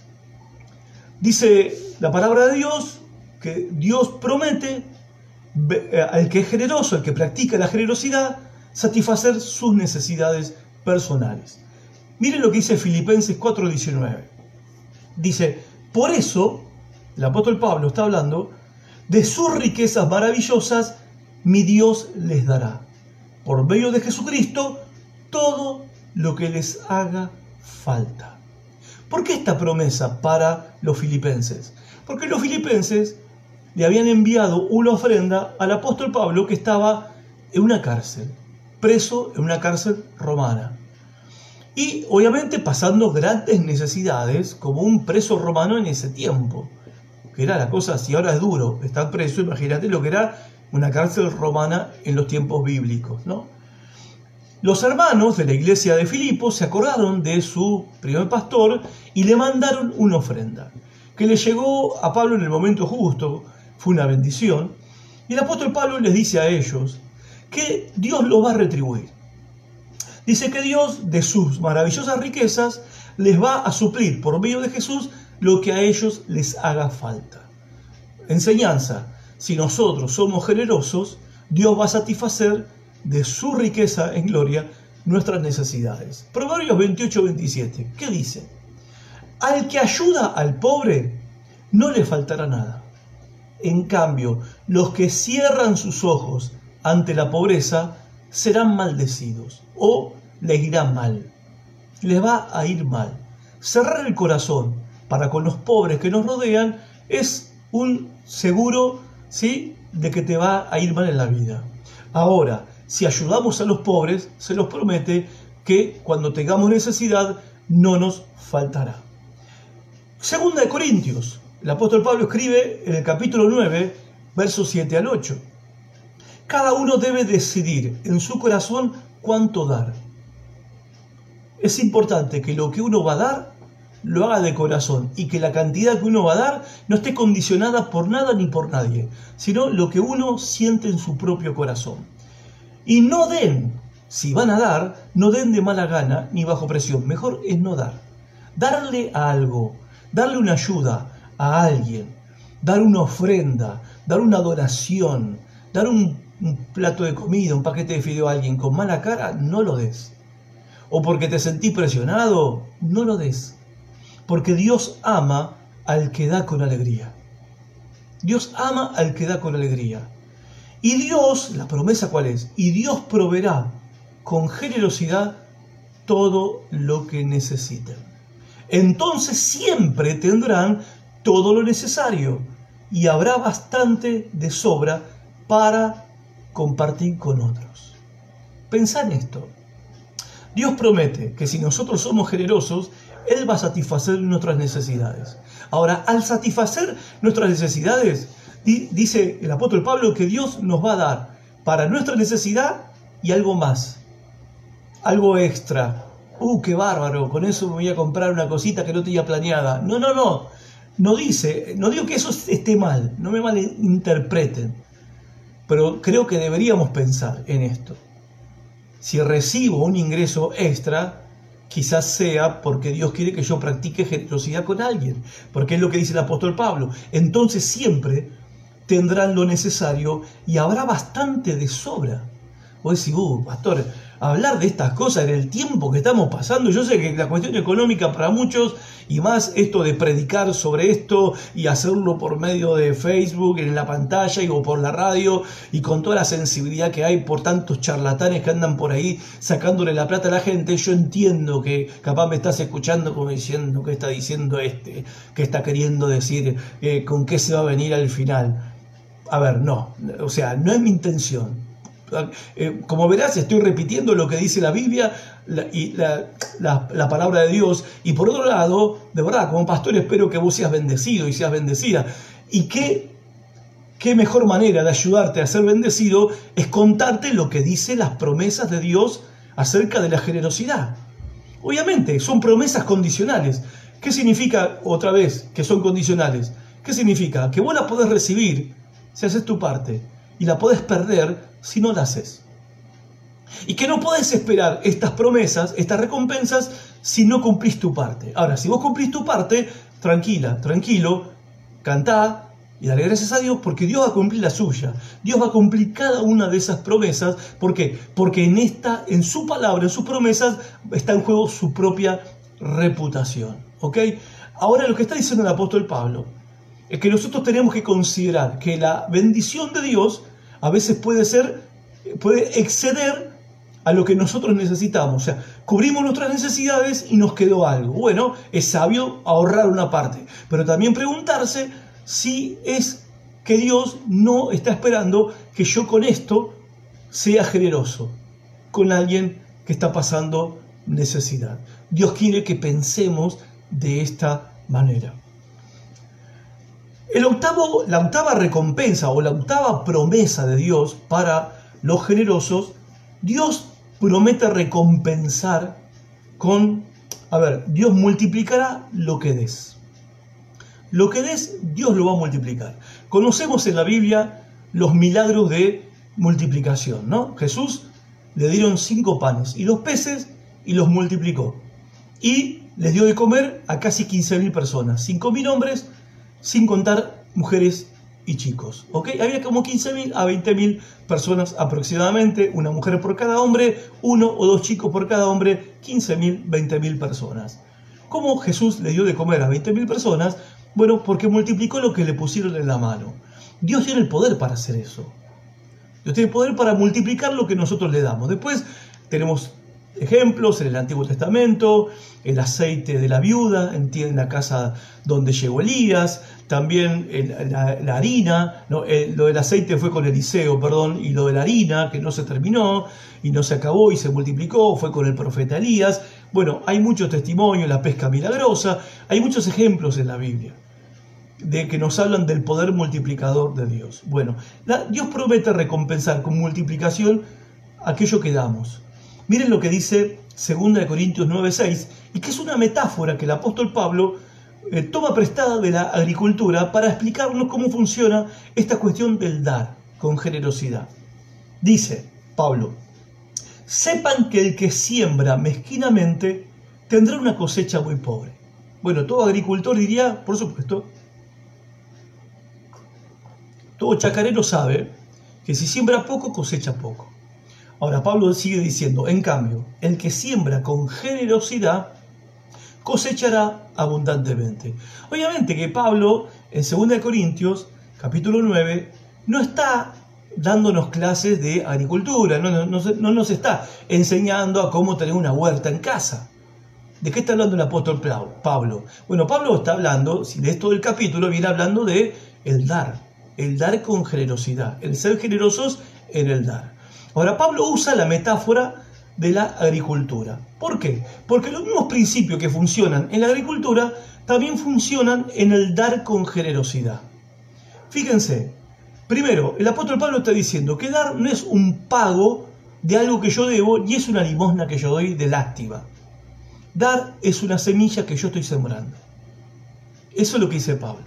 Dice la palabra de Dios que Dios promete eh, al que es generoso, al que practica la generosidad, satisfacer sus necesidades personales. Miren lo que dice Filipenses 4:19. Dice, por eso, el apóstol Pablo está hablando, de sus riquezas maravillosas mi Dios les dará, por medio de Jesucristo, todo lo que les haga falta. ¿Por qué esta promesa para los filipenses? Porque los filipenses le habían enviado una ofrenda al apóstol Pablo que estaba en una cárcel, preso en una cárcel romana. Y obviamente pasando grandes necesidades como un preso romano en ese tiempo. Que era la cosa, si ahora es duro estar preso, imagínate lo que era una cárcel romana en los tiempos bíblicos, ¿no? Los hermanos de la iglesia de Filipo se acordaron de su primer pastor y le mandaron una ofrenda, que le llegó a Pablo en el momento justo, fue una bendición, y el apóstol Pablo les dice a ellos que Dios los va a retribuir. Dice que Dios, de sus maravillosas riquezas, les va a suplir por medio de Jesús lo que a ellos les haga falta. Enseñanza, si nosotros somos generosos, Dios va a satisfacer de su riqueza en gloria nuestras necesidades. Proverbios 28, 27, ¿qué dice? Al que ayuda al pobre, no le faltará nada. En cambio, los que cierran sus ojos ante la pobreza serán maldecidos o les irá mal. Les va a ir mal. Cerrar el corazón para con los pobres que nos rodean es un seguro ¿sí? de que te va a ir mal en la vida. Ahora, si ayudamos a los pobres, se los promete que cuando tengamos necesidad no nos faltará. Segunda de Corintios, el apóstol Pablo escribe en el capítulo 9, versos 7 al 8. Cada uno debe decidir en su corazón cuánto dar. Es importante que lo que uno va a dar lo haga de corazón y que la cantidad que uno va a dar no esté condicionada por nada ni por nadie, sino lo que uno siente en su propio corazón. Y no den, si van a dar, no den de mala gana ni bajo presión, mejor es no dar. Darle algo, darle una ayuda a alguien, dar una ofrenda, dar una donación, dar un, plato de comida, un paquete de fideo a alguien con mala cara, no lo des. O porque te sentís presionado, no lo des. Porque Dios ama al que da con alegría. Dios ama al que da con alegría. Y Dios, la promesa cuál es? Y Dios proveerá con generosidad todo lo que necesiten. Entonces siempre tendrán todo lo necesario y habrá bastante de sobra para compartir con otros. Pensá en esto. Dios promete que si nosotros somos generosos, Él va a satisfacer nuestras necesidades. Ahora, al satisfacer nuestras necesidades, dice el apóstol Pablo que Dios nos va a dar para nuestra necesidad y algo más, algo extra. ¡Uh, qué bárbaro! Con eso me voy a comprar una cosita que no tenía planeada. No, no, no. No dice, no digo que eso esté mal, no me malinterpreten, pero creo que deberíamos pensar en esto. Si recibo un ingreso extra, quizás sea porque Dios quiere que yo practique generosidad con alguien, porque es lo que dice el apóstol Pablo. Entonces siempre tendrán lo necesario y habrá bastante de sobra. Vos decís, uh, pastor, hablar de estas cosas en el tiempo que estamos pasando, yo sé que la cuestión económica para muchos y más esto de predicar sobre esto y hacerlo por medio de Facebook, en la pantalla y, o por la radio y con toda la sensibilidad que hay por tantos charlatanes que andan por ahí sacándole la plata a la gente, yo entiendo que capaz me estás escuchando como diciendo qué está diciendo este, qué está queriendo decir, eh, con qué se va a venir al final. A ver, no, o sea, no es mi intención. Eh, como verás, estoy repitiendo lo que dice la Biblia y la, la, palabra de Dios. Y por otro lado, de verdad, como pastor espero que vos seas bendecido y seas bendecida. Y qué, qué mejor manera de ayudarte a ser bendecido es contarte lo que dice las promesas de Dios acerca de la generosidad. Obviamente, son promesas condicionales. ¿Qué significa, otra vez, que son condicionales? ¿Qué significa? Que vos la podés recibir si haces tu parte y la podés perder si no la haces. Y que no podés esperar estas promesas, estas recompensas, si no cumplís tu parte. Ahora, si vos cumplís tu parte, tranquila, tranquilo, cantá y dale gracias a Dios porque Dios va a cumplir la suya. Dios va a cumplir cada una de esas promesas. ¿Por qué? Porque en esta, en su palabra, en sus promesas, está en juego su propia reputación. ¿Ok? Ahora lo que está diciendo el apóstol Pablo es que nosotros tenemos que considerar que la bendición de Dios a veces puede ser, puede exceder a lo que nosotros necesitamos. O sea, cubrimos nuestras necesidades y nos quedó algo. Bueno, es sabio ahorrar una parte, pero también preguntarse si es que Dios no está esperando que yo con esto sea generoso con alguien que está pasando necesidad. Dios quiere que pensemos de esta manera. El octavo, la octava recompensa o la octava promesa de Dios para los generosos, Dios promete recompensar con, a ver, Dios multiplicará lo que des. Lo que des, Dios lo va a multiplicar. Conocemos en la Biblia los milagros de multiplicación, ¿no? Jesús le dieron cinco panes y dos peces y los multiplicó. Y les dio de comer a casi 15.000 personas, 5.000 hombres, sin contar mujeres y chicos. ¿ok? Había como 15.000 a 20.000 personas aproximadamente, una mujer por cada hombre, uno o dos chicos por cada hombre, 15.000, 20.000 personas. ¿Cómo Jesús le dio de comer a 20.000 personas? Bueno, porque multiplicó lo que le pusieron en la mano. Dios tiene el poder para hacer eso. Dios tiene el poder para multiplicar lo que nosotros le damos. Después tenemos ejemplos en el Antiguo Testamento, el aceite de la viuda, en la casa donde llegó Elías, también la, harina, ¿no? lo del aceite fue con Eliseo, perdón, y lo de la harina, que no se terminó y no se acabó y se multiplicó, fue con el profeta Elías. Bueno, hay muchos testimonios, la pesca milagrosa, hay muchos ejemplos en la Biblia de que nos hablan del poder multiplicador de Dios. Bueno, Dios promete recompensar con multiplicación aquello que damos. Miren lo que dice 2 Corintios 9:6, y que es una metáfora que el apóstol Pablo eh, toma prestada de la agricultura para explicarnos cómo funciona esta cuestión del dar con generosidad. Dice Pablo, sepan que el que siembra mezquinamente tendrá una cosecha muy pobre. Bueno, todo agricultor diría, por supuesto, todo chacarero sabe que si siembra poco, cosecha poco. Ahora Pablo sigue diciendo, en cambio, el que siembra con generosidad cosechará abundantemente. Obviamente que Pablo en 2 Corintios capítulo 9 no está dándonos clases de agricultura, no, nos está enseñando a cómo tener una huerta en casa. ¿De qué está hablando el apóstol Pablo? Bueno, Pablo está hablando, si lees todo el capítulo, viene hablando de el dar, el dar con generosidad, el ser generosos en el dar. Ahora, Pablo usa la metáfora de la agricultura. ¿Por qué? Porque los mismos principios que funcionan en la agricultura también funcionan en el dar con generosidad. Fíjense, primero, el apóstol Pablo está diciendo que dar no es un pago de algo que yo debo ni es una limosna que yo doy de lástima. Dar es una semilla que yo estoy sembrando. Eso es lo que dice Pablo.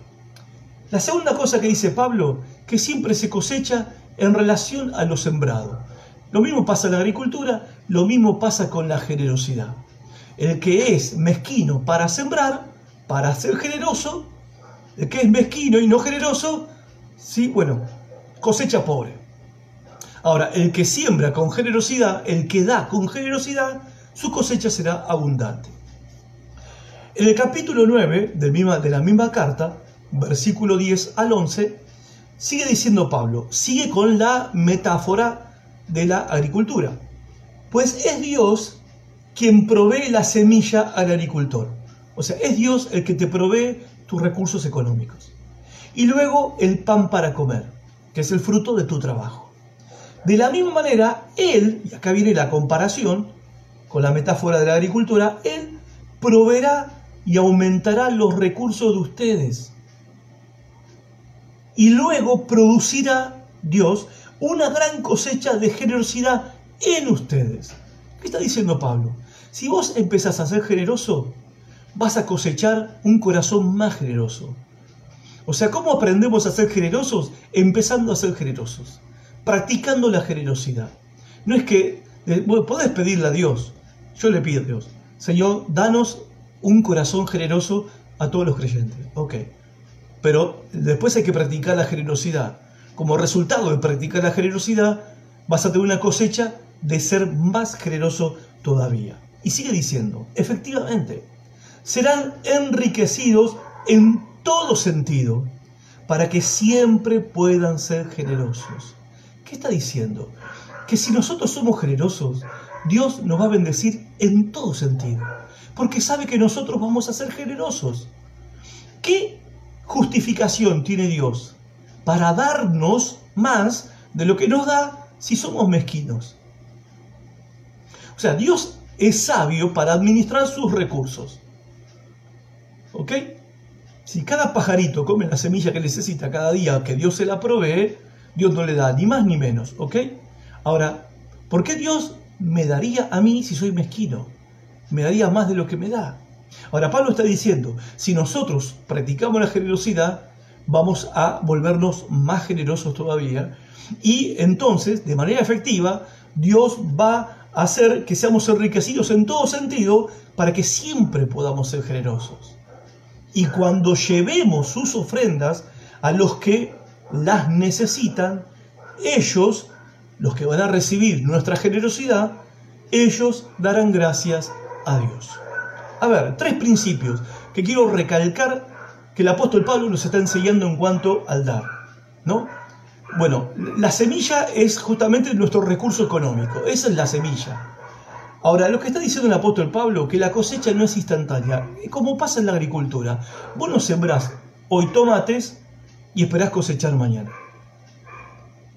La segunda cosa que dice Pablo, que siempre se cosecha en relación a lo sembrado. Lo mismo pasa en la agricultura, lo mismo pasa con la generosidad. El que es mezquino para sembrar, para ser generoso, el que es mezquino y no generoso, sí, bueno, cosecha pobre. Ahora, el que siembra con generosidad, el que da con generosidad, su cosecha será abundante. En el capítulo 9 de la misma carta, versículo 10 al 11, sigue diciendo Pablo, sigue con la metáfora de la agricultura. Pues es Dios quien provee la semilla al agricultor. O sea, es Dios el que te provee tus recursos económicos. Y luego el pan para comer, que es el fruto de tu trabajo. De la misma manera, Él, y acá viene la comparación con la metáfora de la agricultura, Él proveerá y aumentará los recursos de ustedes. Y luego producirá Dios una gran cosecha de generosidad en ustedes. ¿Qué está diciendo Pablo? Si vos empezás a ser generoso, vas a cosechar un corazón más generoso. O sea, ¿cómo aprendemos a ser generosos? Empezando a ser generosos, practicando la generosidad. No es que eh, podés pedirle a Dios, yo le pido a Dios, Señor, danos un corazón generoso a todos los creyentes. Ok, pero después hay que practicar la generosidad. Como resultado de practicar la generosidad, vas a tener una cosecha de ser más generoso todavía. Y sigue diciendo, efectivamente, serán enriquecidos en todo sentido para que siempre puedan ser generosos. ¿Qué está diciendo? Que si nosotros somos generosos, Dios nos va a bendecir en todo sentido, porque sabe que nosotros vamos a ser generosos. ¿Qué justificación tiene Dios para darnos más de lo que nos da si somos mezquinos? O sea, Dios es sabio para administrar sus recursos. ¿Ok? Si cada pajarito come la semilla que necesita cada día que Dios se la provee, Dios no le da ni más ni menos, ¿ok? Ahora, ¿por qué Dios me daría a mí si soy mezquino? Me daría más de lo que me da. Ahora, Pablo está diciendo, si nosotros practicamos la generosidad, vamos a volvernos más generosos todavía y entonces, de manera efectiva, Dios va a hacer que seamos enriquecidos en todo sentido para que siempre podamos ser generosos y cuando llevemos sus ofrendas a los que las necesitan, ellos, los que van a recibir nuestra generosidad, ellos darán gracias a Dios. A ver, tres principios que quiero recalcar que el apóstol Pablo nos está enseñando en cuanto al dar, ¿no? Bueno, la semilla es justamente nuestro recurso económico, esa es la semilla. Ahora, lo que está diciendo el apóstol Pablo, que la cosecha no es instantánea, como pasa en la agricultura. Vos no sembrás hoy tomates y esperás cosechar mañana.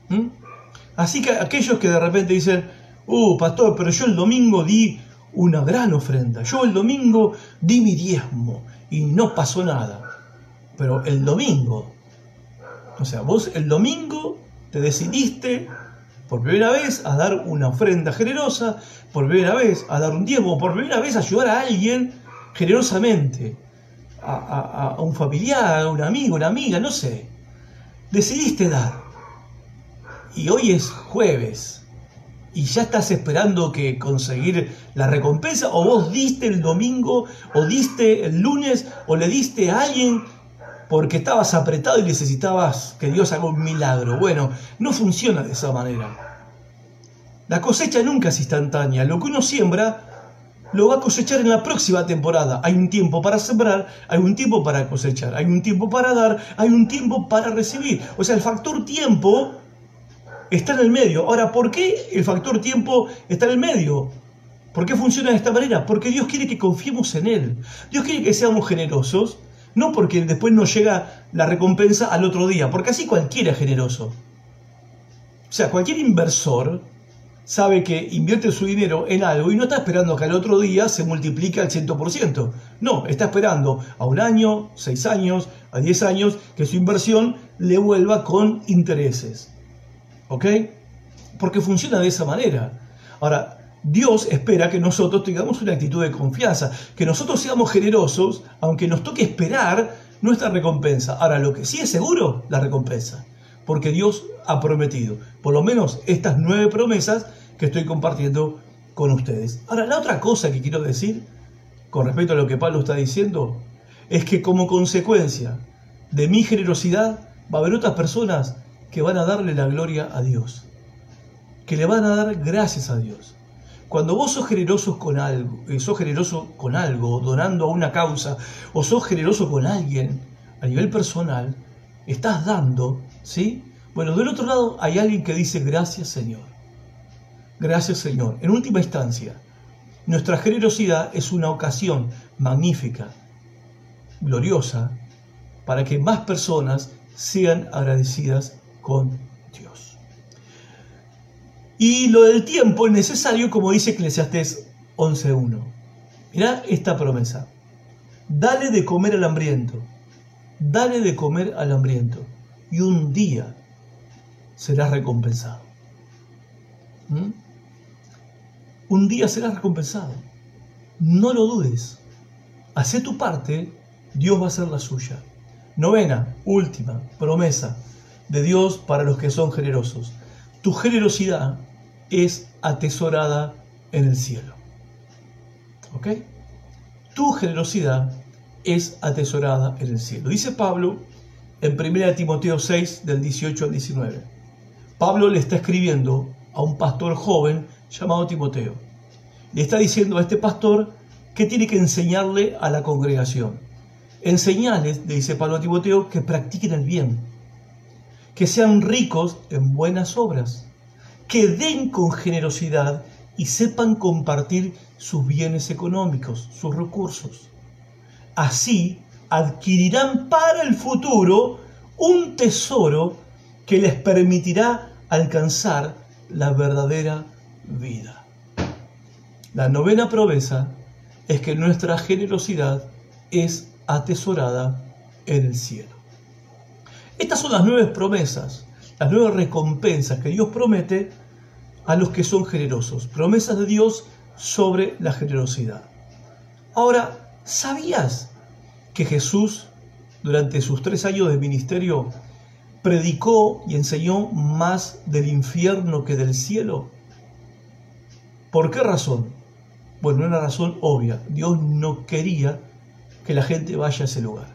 ¿Mm? Así que aquellos que de repente dicen, uh, pastor, pero yo el domingo di una gran ofrenda, yo el domingo di mi diezmo y no pasó nada. Pero el domingo, o sea, vos el domingo te decidiste por primera vez a dar una ofrenda generosa, por primera vez a dar un diezmo, por primera vez a ayudar a alguien generosamente, a, un familiar, a un amigo, una amiga, no sé. Decidiste dar. Y hoy es jueves. Y ya estás esperando que conseguir la recompensa, o vos diste el domingo, o diste el lunes, o le diste a alguien porque estabas apretado y necesitabas que Dios haga un milagro. Bueno, no funciona de esa manera. La cosecha nunca es instantánea. Lo que uno siembra lo va a cosechar en la próxima temporada. Hay un tiempo para sembrar, hay un tiempo para cosechar, hay un tiempo para dar, hay un tiempo para recibir. O sea, el factor tiempo está en el medio. Ahora, ¿por qué el factor tiempo está en el medio? ¿Por qué funciona de esta manera? Porque Dios quiere que confiemos en Él. Dios quiere que seamos generosos no porque después nos llega la recompensa al otro día, porque así cualquiera es generoso. O sea, cualquier inversor sabe que invierte su dinero en algo y no está esperando que al otro día se multiplique al 100%. No, está esperando a un año, seis años, a diez años, que su inversión le vuelva con intereses. ¿Ok? Porque funciona de esa manera. Ahora, Dios espera que nosotros tengamos una actitud de confianza, que nosotros seamos generosos, aunque nos toque esperar nuestra recompensa. Ahora, lo que sí es seguro, la recompensa, porque Dios ha prometido, por lo menos estas nueve promesas que estoy compartiendo con ustedes. Ahora, la otra cosa que quiero decir, con respecto a lo que Pablo está diciendo, es que como consecuencia de mi generosidad va a haber otras personas que van a darle la gloria a Dios, que le van a dar gracias a Dios. Cuando vos sos generoso con algo, eh, sos generoso con algo, donando a una causa, o sos generoso con alguien a nivel personal, estás dando, ¿sí? Bueno, del otro lado hay alguien que dice gracias Señor. Gracias Señor. En última instancia, nuestra generosidad es una ocasión magnífica, gloriosa, para que más personas sean agradecidas con. Y lo del tiempo es necesario, como dice Eclesiastés 11.1. Mirá esta promesa. Dale de comer al hambriento. Dale de comer al hambriento. Y un día serás recompensado. ¿Mm? Un día serás recompensado. No lo dudes. Hacé tu parte, Dios va a hacer la suya. Novena, última, promesa de Dios para los que son generosos. Tu generosidad es atesorada en el cielo. ¿Ok? Tu generosidad es atesorada en el cielo. Dice Pablo en 1 Timoteo 6, del 18 al 19. Pablo le está escribiendo a un pastor joven llamado Timoteo. Le está diciendo a este pastor que tiene que enseñarle a la congregación. Enseñales, le dice Pablo a Timoteo, que practiquen el bien, que sean ricos en buenas obras, que den con generosidad y sepan compartir sus bienes económicos, sus recursos. Así adquirirán para el futuro un tesoro que les permitirá alcanzar la verdadera vida. La novena promesa es que nuestra generosidad es atesorada en el cielo. Estas son las nueve promesas, las nueve recompensas que Dios promete a los que son generosos. Promesas de Dios sobre la generosidad. Ahora, ¿sabías que Jesús durante sus tres años de ministerio predicó y enseñó más del infierno que del cielo? ¿Por qué razón? Bueno, una razón obvia. Dios no quería que la gente vaya a ese lugar.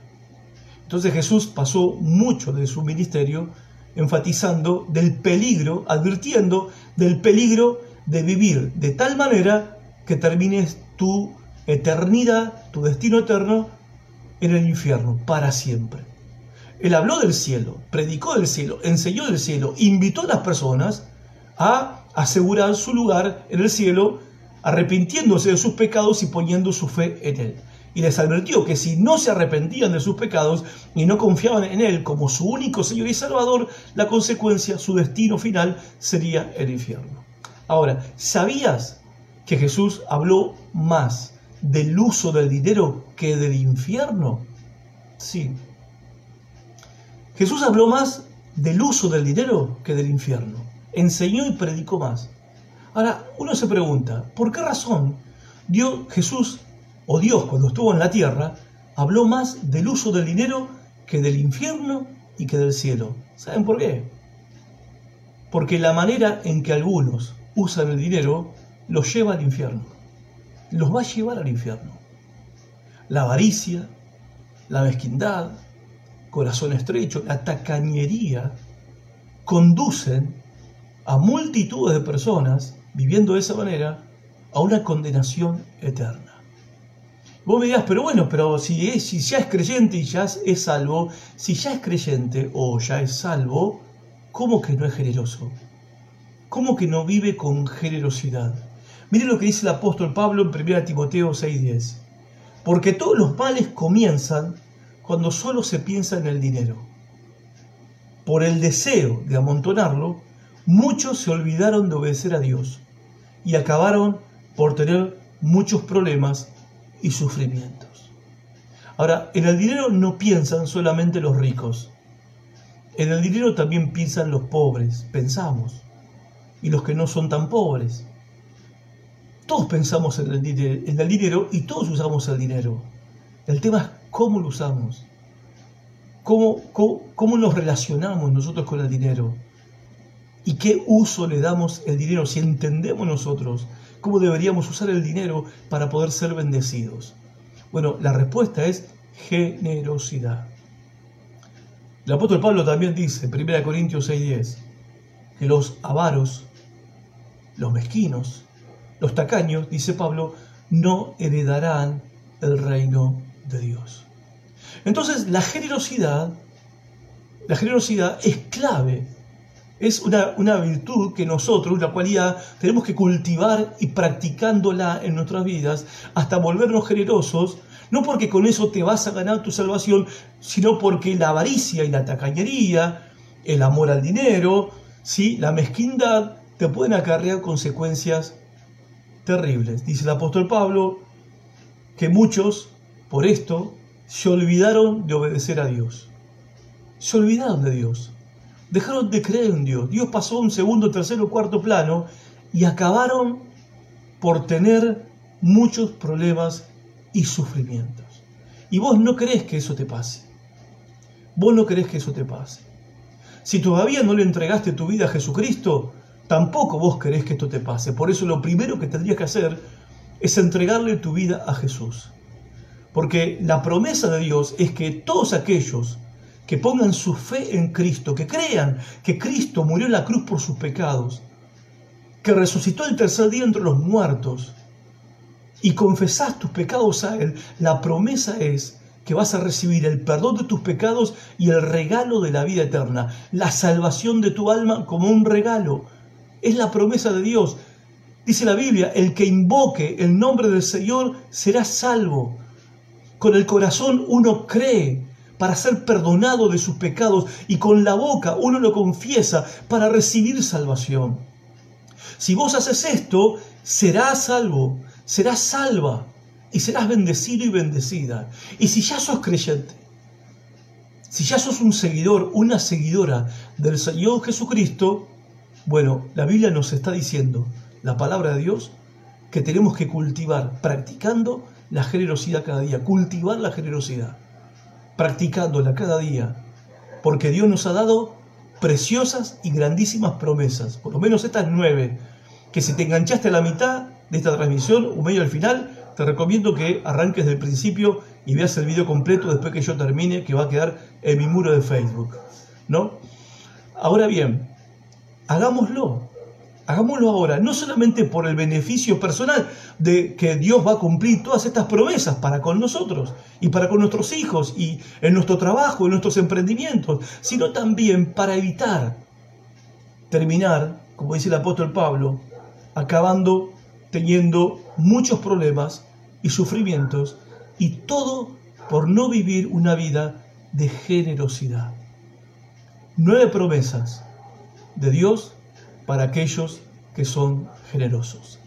Entonces Jesús pasó mucho de su ministerio enfatizando del peligro, advirtiendo del peligro de vivir de tal manera que termines tu eternidad, tu destino eterno en el infierno para siempre. Él habló del cielo, predicó del cielo, enseñó del cielo, invitó a las personas a asegurar su lugar en el cielo, arrepintiéndose de sus pecados y poniendo su fe en Él. Y les advirtió que si no se arrepentían de sus pecados y no confiaban en Él como su único Señor y Salvador, la consecuencia, su destino final, sería el infierno. Ahora, ¿sabías que Jesús habló más del uso del dinero que del infierno? Sí. Jesús habló más del uso del dinero que del infierno. Enseñó y predicó más. Ahora, uno se pregunta, ¿por qué razón Dios, Jesús o Dios cuando estuvo en la tierra habló más del uso del dinero que del infierno y que del cielo? ¿Saben por qué? Porque la manera en que algunos usan el dinero los lleva al infierno. Los va a llevar al infierno. La avaricia, la mezquindad, corazón estrecho, la tacañería conducen a multitudes de personas viviendo de esa manera a una condenación eterna. Vos me dirás, pero bueno, pero si, es, si ya es creyente y ya es salvo, si ya es creyente o ya es salvo, ¿cómo que no es generoso? ¿Cómo que no vive con generosidad? Mire lo que dice el apóstol Pablo en 1 Timoteo 6:10. Porque todos los males comienzan cuando solo se piensa en el dinero. Por el deseo de amontonarlo, muchos se olvidaron de obedecer a Dios y acabaron por tener muchos problemas y sufrimientos. Ahora, en el dinero no piensan solamente los ricos. En el dinero también piensan los pobres, pensamos, y los que no son tan pobres. Todos pensamos en el, dinero, y todos usamos el dinero. El tema es cómo lo usamos, cómo, cómo, cómo nos relacionamos nosotros con el dinero y qué uso le damos el dinero, si entendemos nosotros cómo deberíamos usar el dinero para poder ser bendecidos. Bueno, la respuesta es generosidad. El apóstol Pablo también dice, 1 Corintios 6:10, que los avaros, los mezquinos, los tacaños, dice Pablo, no heredarán el reino de Dios. Entonces, la generosidad, la generosidad es clave es una, virtud que nosotros, una cualidad, tenemos que cultivar y practicándola en nuestras vidas hasta volvernos generosos, no porque con eso te vas a ganar tu salvación, sino porque la avaricia y la tacañería, el amor al dinero, ¿sí? la mezquindad, te pueden acarrear consecuencias terribles. Dice el apóstol Pablo que muchos, por esto, se olvidaron de obedecer a Dios. Se olvidaron de Dios. Dejaron de creer en Dios. Dios pasó a un segundo, tercero, cuarto plano y acabaron por tener muchos problemas y sufrimientos. Y vos no querés que eso te pase. Vos no querés que eso te pase. Si todavía no le entregaste tu vida a Jesucristo, tampoco vos querés que esto te pase. Por eso lo primero que tendrías que hacer es entregarle tu vida a Jesús. Porque la promesa de Dios es que todos aquellos que pongan su fe en Cristo, que crean que Cristo murió en la cruz por sus pecados, que resucitó el tercer día entre los muertos, y confesás tus pecados a Él, la promesa es que vas a recibir el perdón de tus pecados y el regalo de la vida eterna, la salvación de tu alma como un regalo. Es la promesa de Dios. Dice la Biblia, el que invoque el nombre del Señor será salvo. Con el corazón uno cree para ser perdonado de sus pecados y con la boca uno lo confiesa para recibir salvación. Si vos haces esto, serás salvo, serás salva y serás bendecido y bendecida. Y si ya sos creyente, si ya sos un seguidor, una seguidora del Señor Jesucristo, bueno, la Biblia nos está diciendo, la palabra de Dios, que tenemos que cultivar, practicando la generosidad cada día, cultivar la generosidad, practicándola cada día, porque Dios nos ha dado preciosas y grandísimas promesas, por lo menos estas nueve, que si te enganchaste a la mitad de esta transmisión o medio al final, te recomiendo que arranques del principio y veas el video completo después que yo termine, que va a quedar en mi muro de Facebook. ¿No? Ahora bien, hagámoslo. Hagámoslo ahora, no solamente por el beneficio personal de que Dios va a cumplir todas estas promesas para con nosotros y para con nuestros hijos y en nuestro trabajo, en nuestros emprendimientos, sino también para evitar terminar, como dice el apóstol Pablo, acabando teniendo muchos problemas y sufrimientos y todo por no vivir una vida de generosidad. Nueve promesas de Dios para aquellos que son generosos.